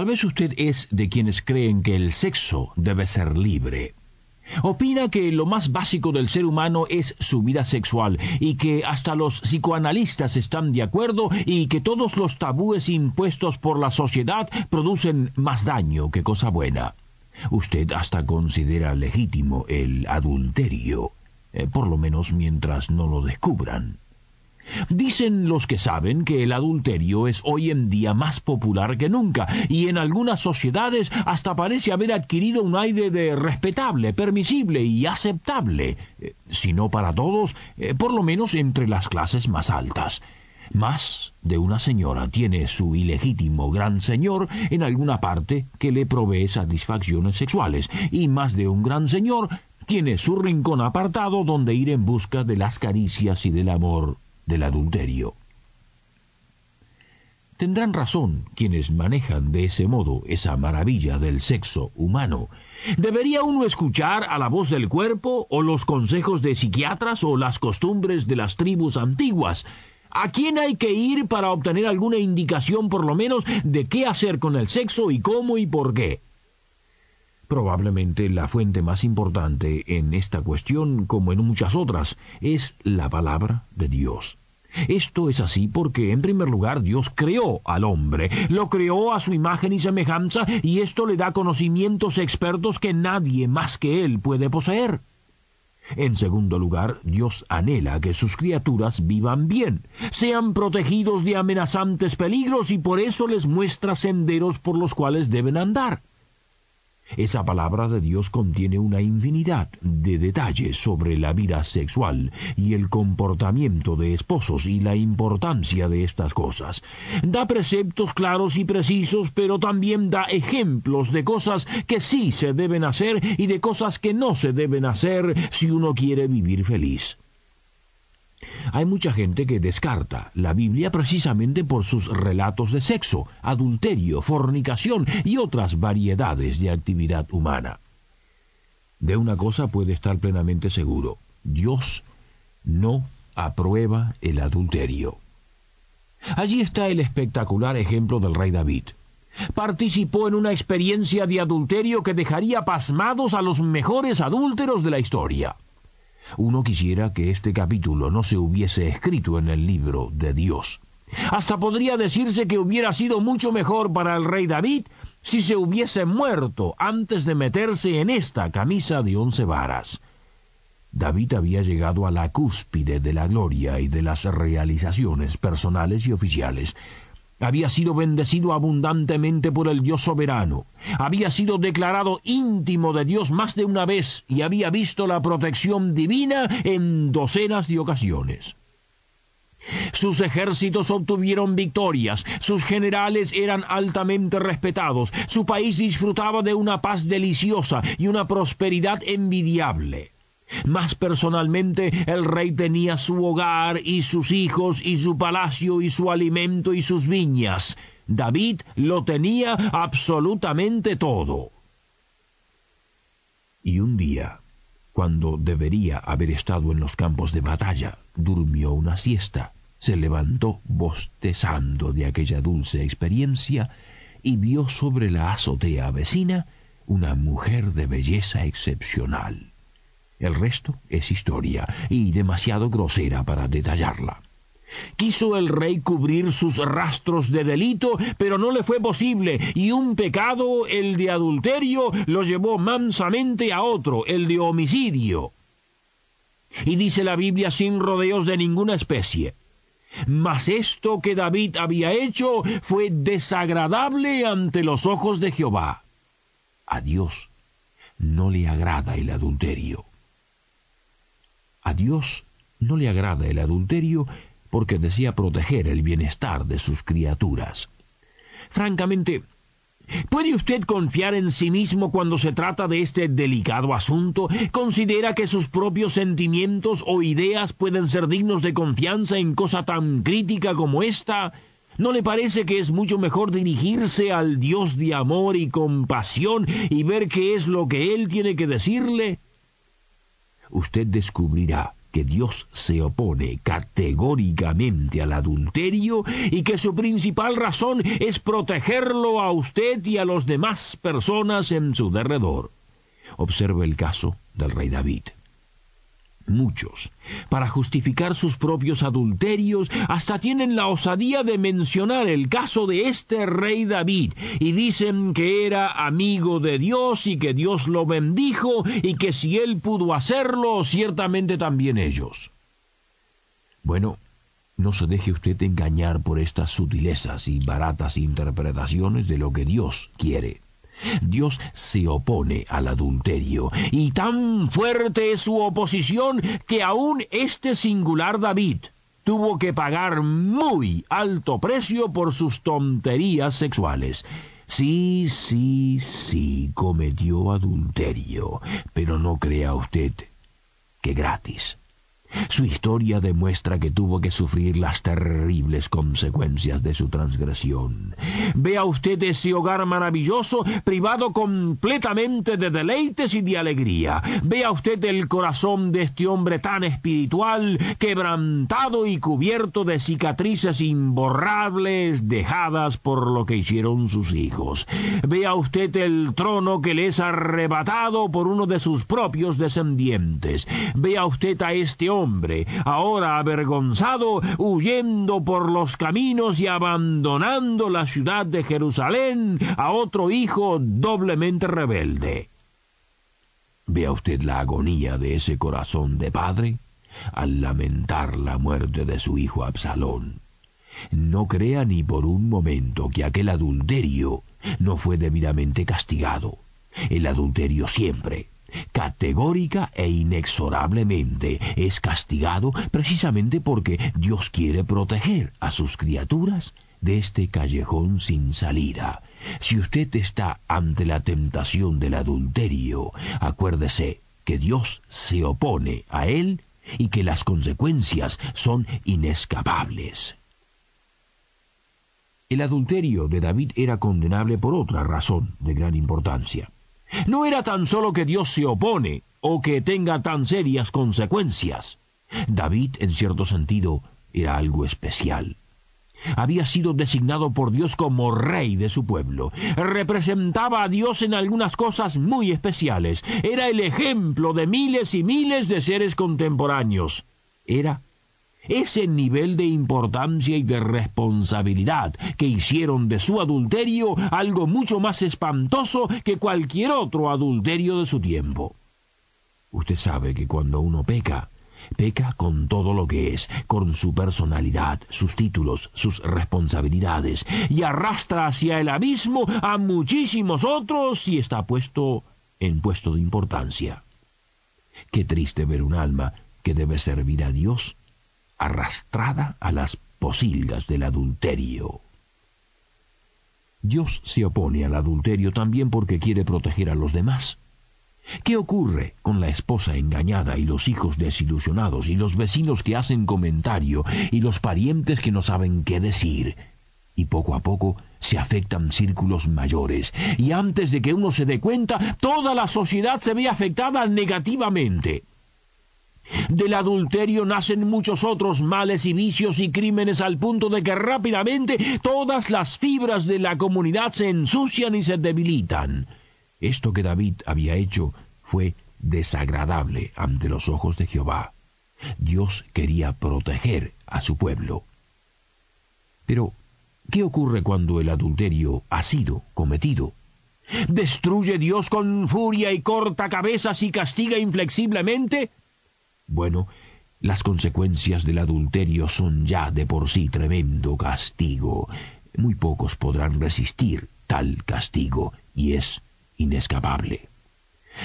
Tal vez usted es de quienes creen que el sexo debe ser libre. Opina que lo más básico del ser humano es su vida sexual y que hasta los psicoanalistas están de acuerdo y que todos los tabúes impuestos por la sociedad producen más daño que cosa buena. Usted hasta considera legítimo el adulterio, eh, por lo menos mientras no lo descubran. Dicen los que saben que el adulterio es hoy en día más popular que nunca y en algunas sociedades hasta parece haber adquirido un aire de respetable, permisible y aceptable, eh, si no para todos, eh, por lo menos entre las clases más altas. Más de una señora tiene su ilegítimo gran señor en alguna parte que le provee satisfacciones sexuales y más de un gran señor tiene su rincón apartado donde ir en busca de las caricias y del amor del adulterio. Tendrán razón quienes manejan de ese modo esa maravilla del sexo humano. ¿Debería uno escuchar a la voz del cuerpo o los consejos de psiquiatras o las costumbres de las tribus antiguas? ¿A quién hay que ir para obtener alguna indicación por lo menos de qué hacer con el sexo y cómo y por qué? Probablemente la fuente más importante en esta cuestión, como en muchas otras, es la palabra de Dios. Esto es así porque, en primer lugar, Dios creó al hombre, lo creó a su imagen y semejanza, y esto le da conocimientos expertos que nadie más que él puede poseer. En segundo lugar, Dios anhela que sus criaturas vivan bien, sean protegidos de amenazantes peligros y por eso les muestra senderos por los cuales deben andar. Esa palabra de Dios contiene una infinidad de detalles sobre la vida sexual y el comportamiento de esposos y la importancia de estas cosas. Da preceptos claros y precisos, pero también da ejemplos de cosas que sí se deben hacer y de cosas que no se deben hacer si uno quiere vivir feliz. Hay mucha gente que descarta la Biblia precisamente por sus relatos de sexo, adulterio, fornicación y otras variedades de actividad humana. De una cosa puede estar plenamente seguro, Dios no aprueba el adulterio. Allí está el espectacular ejemplo del rey David. Participó en una experiencia de adulterio que dejaría pasmados a los mejores adúlteros de la historia. Uno quisiera que este capítulo no se hubiese escrito en el libro de Dios. Hasta podría decirse que hubiera sido mucho mejor para el rey David si se hubiese muerto antes de meterse en esta camisa de once varas. David había llegado a la cúspide de la gloria y de las realizaciones personales y oficiales, había sido bendecido abundantemente por el Dios soberano, había sido declarado íntimo de Dios más de una vez y había visto la protección divina en docenas de ocasiones. Sus ejércitos obtuvieron victorias, sus generales eran altamente respetados, su país disfrutaba de una paz deliciosa y una prosperidad envidiable. Más personalmente, el rey tenía su hogar y sus hijos y su palacio y su alimento y sus viñas. David lo tenía absolutamente todo. Y un día, cuando debería haber estado en los campos de batalla, durmió una siesta, se levantó bostezando de aquella dulce experiencia y vio sobre la azotea vecina una mujer de belleza excepcional. El resto es historia, y demasiado grosera para detallarla. Quiso el rey cubrir sus rastros de delito, pero no le fue posible, y un pecado, el de adulterio, lo llevó mansamente a otro, el de homicidio. Y dice la Biblia sin rodeos de ninguna especie. Mas esto que David había hecho fue desagradable ante los ojos de Jehová. A Dios no le agrada el adulterio. A Dios no le agrada el adulterio porque desea proteger el bienestar de sus criaturas. Francamente, ¿Puede usted confiar en sí mismo cuando se trata de este delicado asunto? ¿Considera que sus propios sentimientos o ideas pueden ser dignos de confianza en cosa tan crítica como esta? ¿No le parece que es mucho mejor dirigirse al Dios de amor y compasión y ver qué es lo que Él tiene que decirle? Usted descubrirá que Dios se opone categóricamente al adulterio y que su principal razón es protegerlo a usted y a las demás personas en su derredor. Observe el caso del rey David muchos, para justificar sus propios adulterios, hasta tienen la osadía de mencionar el caso de este rey David, y dicen que era amigo de Dios y que Dios lo bendijo, y que si él pudo hacerlo, ciertamente también ellos. Bueno, no se deje usted engañar por estas sutilezas y baratas interpretaciones de lo que Dios quiere. Dios se opone al adulterio, y tan fuerte es su oposición que aún este singular David tuvo que pagar muy alto precio por sus tonterías sexuales. Sí, sí, sí, cometió adulterio, pero no crea usted que gratis. Su historia demuestra que tuvo que sufrir las terribles consecuencias de su transgresión. Vea usted ese hogar maravilloso privado completamente de deleites y de alegría. Vea usted el corazón de este hombre tan espiritual, quebrantado y cubierto de cicatrices imborrables dejadas por lo que hicieron sus hijos. Vea usted el trono que le es arrebatado por uno de sus propios descendientes. Vea usted a este hombre, ahora avergonzado, huyendo por los caminos y abandonando la ciudad de Jerusalén a otro hijo doblemente rebelde. Vea usted la agonía de ese corazón de padre al lamentar la muerte de su hijo Absalón. No crea ni por un momento que aquel adulterio no fue debidamente castigado. El adulterio siempre, categórica e inexorablemente es castigado precisamente porque Dios quiere proteger a sus criaturas de este callejón sin salida. Si usted está ante la tentación del adulterio, acuérdese que Dios se opone a él y que las consecuencias son inescapables. El adulterio de David era condenable por otra razón de gran importancia. No era tan solo que Dios se opone o que tenga tan serias consecuencias. David, en cierto sentido, era algo especial. Había sido designado por Dios como rey de su pueblo. Representaba a Dios en algunas cosas muy especiales. Era el ejemplo de miles y miles de seres contemporáneos. Era ese nivel de importancia y de responsabilidad que hicieron de su adulterio algo mucho más espantoso que cualquier otro adulterio de su tiempo. Usted sabe que cuando uno peca, peca con todo lo que es, con su personalidad, sus títulos, sus responsabilidades, y arrastra hacia el abismo a muchísimos otros si está puesto en puesto de importancia. Qué triste ver un alma que debe servir a Dios arrastrada a las posilgas del adulterio. Dios se opone al adulterio también porque quiere proteger a los demás. ¿Qué ocurre con la esposa engañada y los hijos desilusionados y los vecinos que hacen comentario y los parientes que no saben qué decir? Y poco a poco se afectan círculos mayores y antes de que uno se dé cuenta, toda la sociedad se ve afectada negativamente. Del adulterio nacen muchos otros males y vicios y crímenes al punto de que rápidamente todas las fibras de la comunidad se ensucian y se debilitan. Esto que David había hecho fue desagradable ante los ojos de Jehová. Dios quería proteger a su pueblo. Pero, ¿qué ocurre cuando el adulterio ha sido cometido? ¿Destruye Dios con furia y corta cabezas y castiga inflexiblemente? Bueno, las consecuencias del adulterio son ya de por sí tremendo castigo. Muy pocos podrán resistir tal castigo y es inescapable.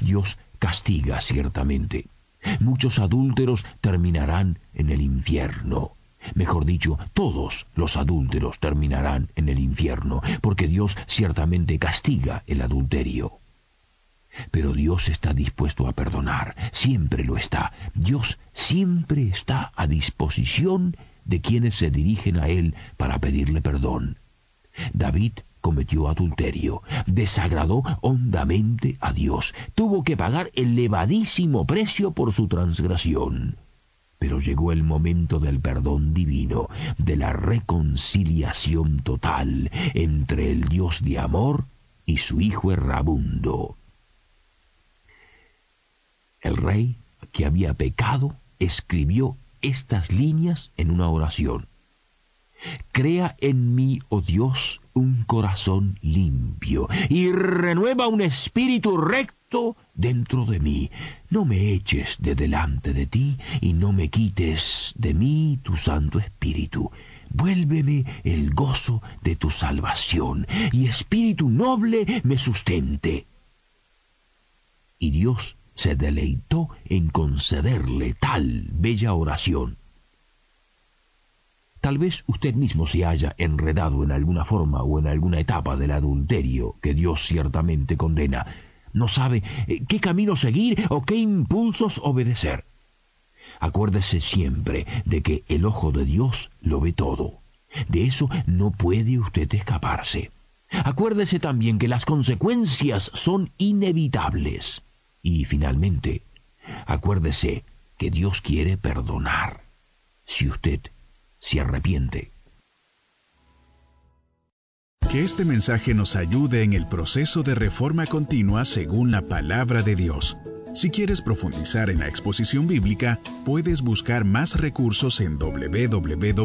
Dios castiga ciertamente. Muchos adúlteros terminarán en el infierno. Mejor dicho, todos los adúlteros terminarán en el infierno, porque Dios ciertamente castiga el adulterio. Pero Dios está dispuesto a perdonar, siempre lo está. Dios siempre está a disposición de quienes se dirigen a Él para pedirle perdón. David cometió adulterio, desagradó hondamente a Dios, tuvo que pagar elevadísimo precio por su transgresión. Pero llegó el momento del perdón divino, de la reconciliación total entre el Dios de amor y su hijo errabundo. El rey, que había pecado, escribió estas líneas en una oración. Crea en mí, oh Dios, un corazón limpio y renueva un espíritu recto dentro de mí. No me eches de delante de ti y no me quites de mí tu Santo Espíritu. Vuélveme el gozo de tu salvación y espíritu noble me sustente. Y Dios se deleitó en concederle tal bella oración. Tal vez usted mismo se haya enredado en alguna forma o en alguna etapa del adulterio que Dios ciertamente condena. No sabe eh, qué camino seguir o qué impulsos obedecer. Acuérdese siempre de que el ojo de Dios lo ve todo. De eso no puede usted escaparse. Acuérdese también que las consecuencias son inevitables. Y finalmente, acuérdese que Dios quiere perdonar si usted se arrepiente. Que este mensaje nos ayude en el proceso de reforma continua según la palabra de Dios. Si quieres profundizar en la exposición bíblica, puedes buscar más recursos en www.poema.co.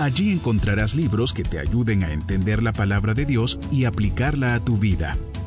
Allí encontrarás libros que te ayuden a entender la palabra de Dios y aplicarla a tu vida.